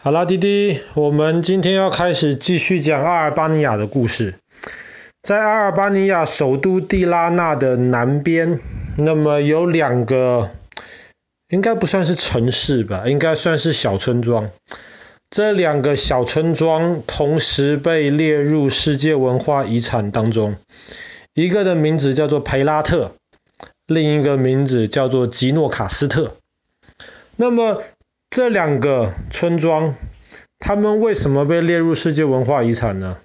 好啦，滴滴，我们今天要开始继续讲阿尔巴尼亚的故事。在阿尔巴尼亚首都蒂拉纳的南边，那么有两个，应该不算是城市吧，应该算是小村庄。这两个小村庄同时被列入世界文化遗产当中，一个的名字叫做培拉特，另一个名字叫做吉诺卡斯特。那么这两个村庄，他们为什么被列入世界文化遗产呢？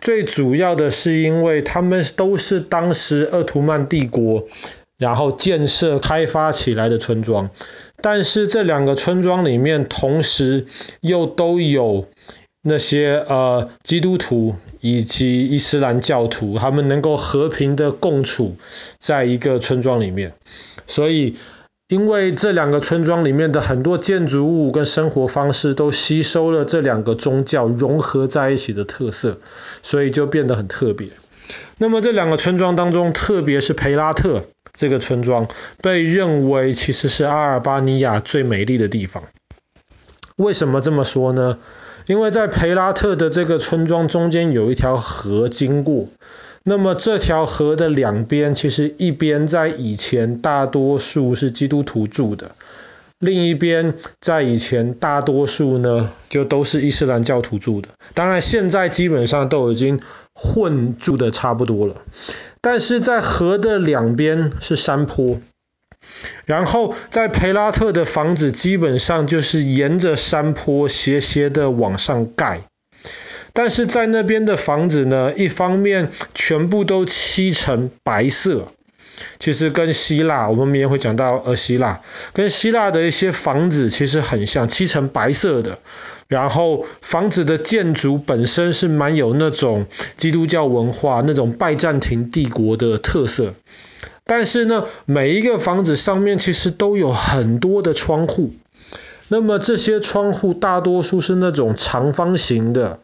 最主要的是因为他们都是当时鄂图曼帝国然后建设开发起来的村庄，但是这两个村庄里面同时又都有那些呃基督徒以及伊斯兰教徒，他们能够和平的共处在一个村庄里面，所以。因为这两个村庄里面的很多建筑物跟生活方式都吸收了这两个宗教融合在一起的特色，所以就变得很特别。那么这两个村庄当中，特别是培拉特这个村庄，被认为其实是阿尔巴尼亚最美丽的地方。为什么这么说呢？因为在培拉特的这个村庄中间有一条河经过。那么这条河的两边，其实一边在以前大多数是基督徒住的，另一边在以前大多数呢就都是伊斯兰教徒住的。当然现在基本上都已经混住的差不多了。但是在河的两边是山坡，然后在培拉特的房子基本上就是沿着山坡斜斜的往上盖。但是在那边的房子呢，一方面全部都漆成白色，其实跟希腊，我们明天会讲到呃希腊，跟希腊的一些房子其实很像，漆成白色的。然后房子的建筑本身是蛮有那种基督教文化，那种拜占庭帝国的特色。但是呢，每一个房子上面其实都有很多的窗户，那么这些窗户大多数是那种长方形的。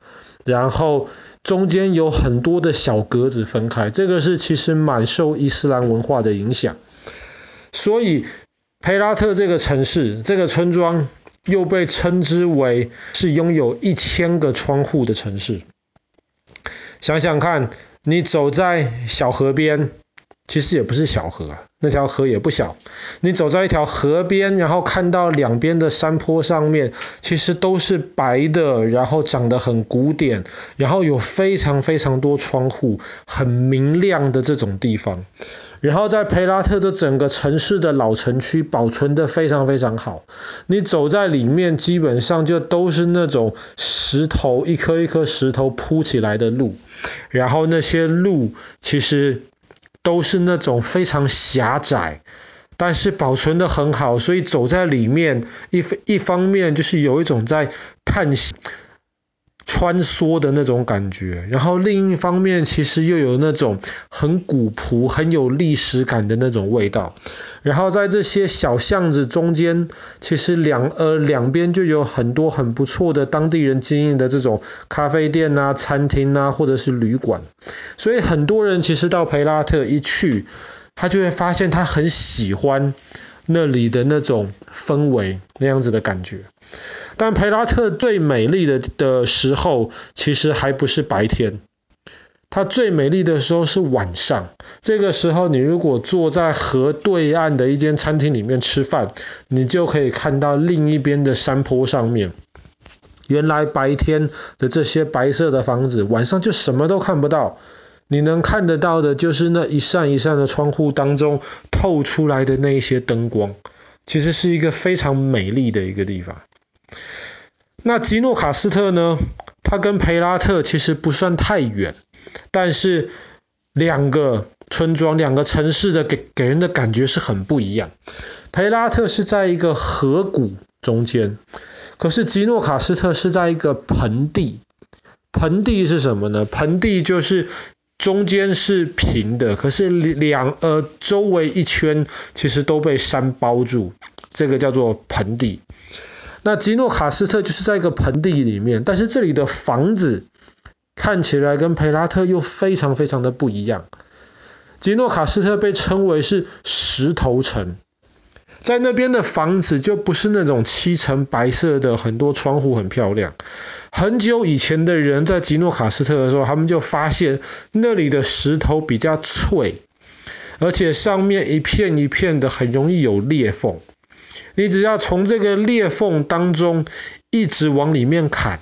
然后中间有很多的小格子分开，这个是其实蛮受伊斯兰文化的影响。所以培拉特这个城市，这个村庄又被称之为是拥有一千个窗户的城市。想想看，你走在小河边。其实也不是小河，那条河也不小。你走在一条河边，然后看到两边的山坡上面，其实都是白的，然后长得很古典，然后有非常非常多窗户，很明亮的这种地方。然后在培拉特这整个城市的老城区保存得非常非常好。你走在里面，基本上就都是那种石头，一颗一颗石头铺起来的路，然后那些路其实。都是那种非常狭窄，但是保存得很好，所以走在里面，一一方面就是有一种在探险、穿梭的那种感觉，然后另一方面其实又有那种很古朴、很有历史感的那种味道。然后在这些小巷子中间，其实两呃两边就有很多很不错的当地人经营的这种咖啡店啊、餐厅啊，或者是旅馆。所以很多人其实到培拉特一去，他就会发现他很喜欢那里的那种氛围，那样子的感觉。但培拉特最美丽的的时候，其实还不是白天。它最美丽的时候是晚上，这个时候你如果坐在河对岸的一间餐厅里面吃饭，你就可以看到另一边的山坡上面，原来白天的这些白色的房子，晚上就什么都看不到，你能看得到的就是那一扇一扇的窗户当中透出来的那一些灯光，其实是一个非常美丽的一个地方。那吉诺卡斯特呢？它跟培拉特其实不算太远。但是两个村庄、两个城市的给给人的感觉是很不一样。培拉特是在一个河谷中间，可是吉诺卡斯特是在一个盆地。盆地是什么呢？盆地就是中间是平的，可是两呃周围一圈其实都被山包住，这个叫做盆地。那吉诺卡斯特就是在一个盆地里面，但是这里的房子。看起来跟培拉特又非常非常的不一样。吉诺卡斯特被称为是石头城，在那边的房子就不是那种漆成白色的，很多窗户很漂亮。很久以前的人在吉诺卡斯特的时候，他们就发现那里的石头比较脆，而且上面一片一片的，很容易有裂缝。你只要从这个裂缝当中一直往里面砍，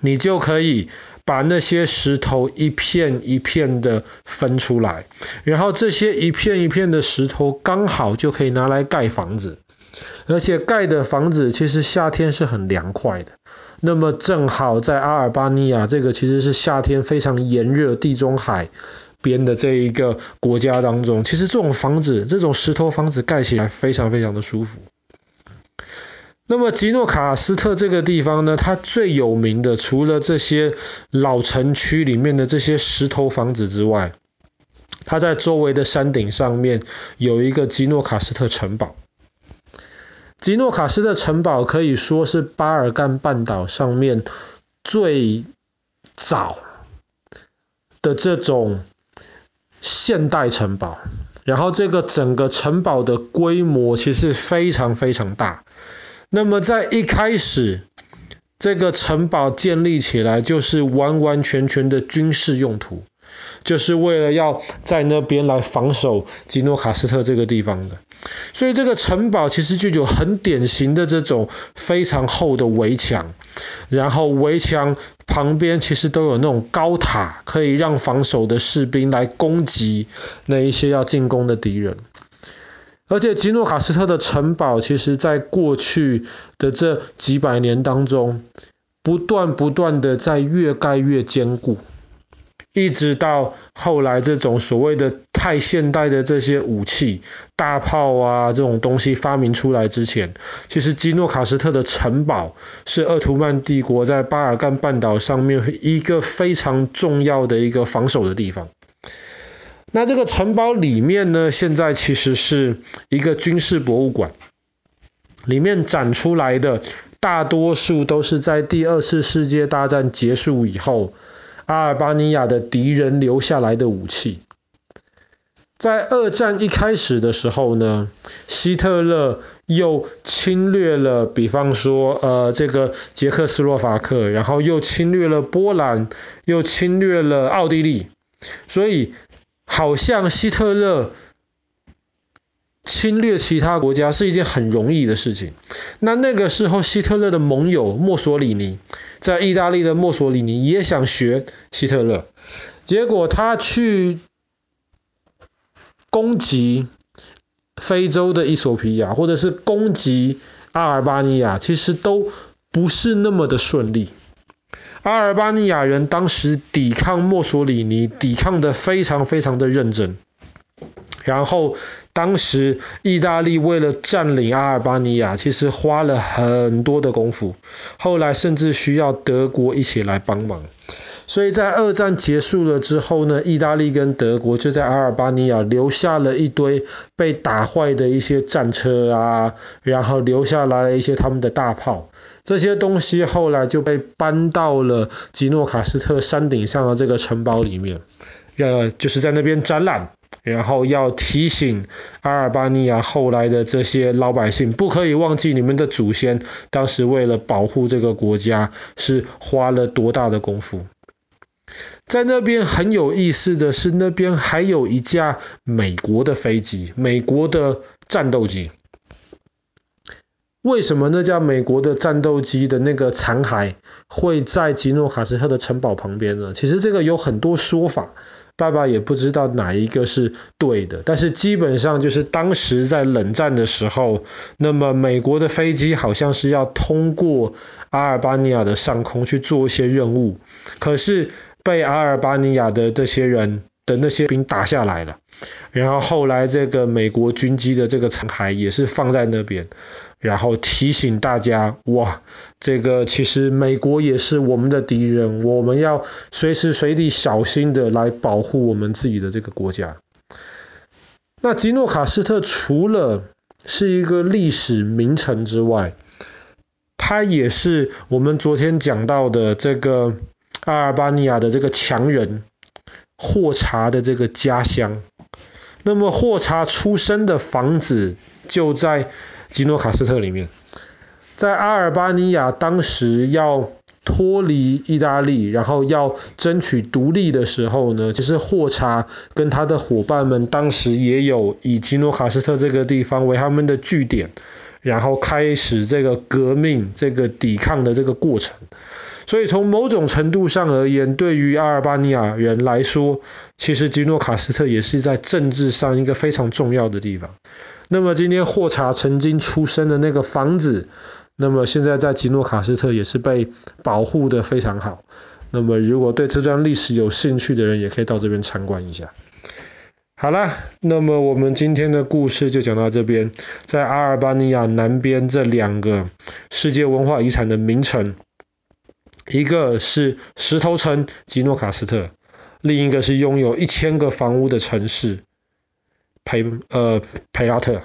你就可以把那些石头一片一片的分出来，然后这些一片一片的石头刚好就可以拿来盖房子，而且盖的房子其实夏天是很凉快的。那么正好在阿尔巴尼亚这个其实是夏天非常炎热，地中海边的这一个国家当中，其实这种房子，这种石头房子盖起来非常非常的舒服。那么吉诺卡斯特这个地方呢，它最有名的除了这些老城区里面的这些石头房子之外，它在周围的山顶上面有一个吉诺卡斯特城堡。吉诺卡斯特城堡可以说是巴尔干半岛上面最早的这种现代城堡，然后这个整个城堡的规模其实非常非常大。那么在一开始，这个城堡建立起来就是完完全全的军事用途，就是为了要在那边来防守吉诺卡斯特这个地方的。所以这个城堡其实就有很典型的这种非常厚的围墙，然后围墙旁边其实都有那种高塔，可以让防守的士兵来攻击那一些要进攻的敌人。而且吉诺卡斯特的城堡，其实在过去的这几百年当中，不断不断的在越盖越坚固，一直到后来这种所谓的太现代的这些武器、大炮啊这种东西发明出来之前，其实基诺卡斯特的城堡是鄂图曼帝国在巴尔干半岛上面一个非常重要的一个防守的地方。那这个城堡里面呢，现在其实是一个军事博物馆，里面展出来的大多数都是在第二次世界大战结束以后，阿尔巴尼亚的敌人留下来的武器。在二战一开始的时候呢，希特勒又侵略了，比方说呃这个捷克斯洛伐克，然后又侵略了波兰，又侵略了奥地利，所以。好像希特勒侵略其他国家是一件很容易的事情。那那个时候，希特勒的盟友墨索里尼，在意大利的墨索里尼也想学希特勒，结果他去攻击非洲的衣索比亚，或者是攻击阿尔巴尼亚，其实都不是那么的顺利。阿尔巴尼亚人当时抵抗墨索里尼，抵抗得非常非常的认真。然后当时意大利为了占领阿尔巴尼亚，其实花了很多的功夫。后来甚至需要德国一起来帮忙。所以在二战结束了之后呢，意大利跟德国就在阿尔巴尼亚留下了一堆被打坏的一些战车啊，然后留下来了一些他们的大炮。这些东西后来就被搬到了吉诺卡斯特山顶上的这个城堡里面，呃，就是在那边展览，然后要提醒阿尔巴尼亚后来的这些老百姓，不可以忘记你们的祖先当时为了保护这个国家是花了多大的功夫。在那边很有意思的是，那边还有一架美国的飞机，美国的战斗机。为什么那架美国的战斗机的那个残骸会在吉诺卡斯特的城堡旁边呢？其实这个有很多说法，爸爸也不知道哪一个是对的。但是基本上就是当时在冷战的时候，那么美国的飞机好像是要通过阿尔巴尼亚的上空去做一些任务，可是被阿尔巴尼亚的这些人的那些兵打下来了。然后后来这个美国军机的这个残骸也是放在那边。然后提醒大家，哇，这个其实美国也是我们的敌人，我们要随时随地小心的来保护我们自己的这个国家。那吉诺卡斯特除了是一个历史名城之外，它也是我们昨天讲到的这个阿尔巴尼亚的这个强人霍查的这个家乡。那么霍查出生的房子。就在吉诺卡斯特里面。在阿尔巴尼亚当时要脱离意大利，然后要争取独立的时候呢，其实霍查跟他的伙伴们当时也有以吉诺卡斯特这个地方为他们的据点，然后开始这个革命、这个抵抗的这个过程。所以从某种程度上而言，对于阿尔巴尼亚人来说，其实吉诺卡斯特也是在政治上一个非常重要的地方。那么今天霍查曾经出生的那个房子，那么现在在吉诺卡斯特也是被保护得非常好。那么如果对这段历史有兴趣的人，也可以到这边参观一下。好了，那么我们今天的故事就讲到这边。在阿尔巴尼亚南边这两个世界文化遗产的名城。一个是石头城吉诺卡斯特，另一个是拥有一千个房屋的城市培呃培拉特。